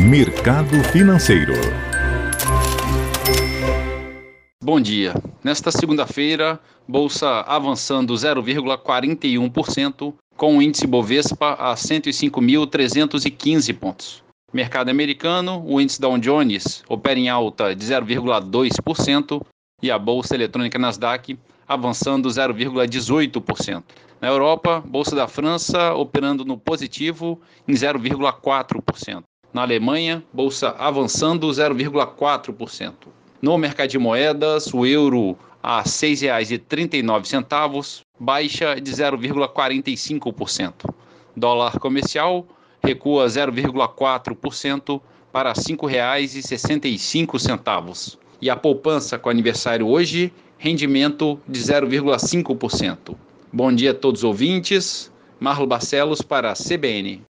Mercado Financeiro. Bom dia. Nesta segunda-feira, bolsa avançando 0,41%, com o índice Bovespa a 105.315 pontos. Mercado americano, o índice Dow Jones opera em alta de 0,2% e a bolsa eletrônica Nasdaq avançando 0,18%. Na Europa, bolsa da França operando no positivo em 0,4%. Na Alemanha, bolsa avançando 0,4%. No mercado de moedas, o euro a R$ 6,39, baixa de 0,45%. Dólar comercial recua 0,4% para R$ 5,65. E a poupança com aniversário hoje, rendimento de 0,5%. Bom dia a todos os ouvintes. Marlo Barcelos para a CBN.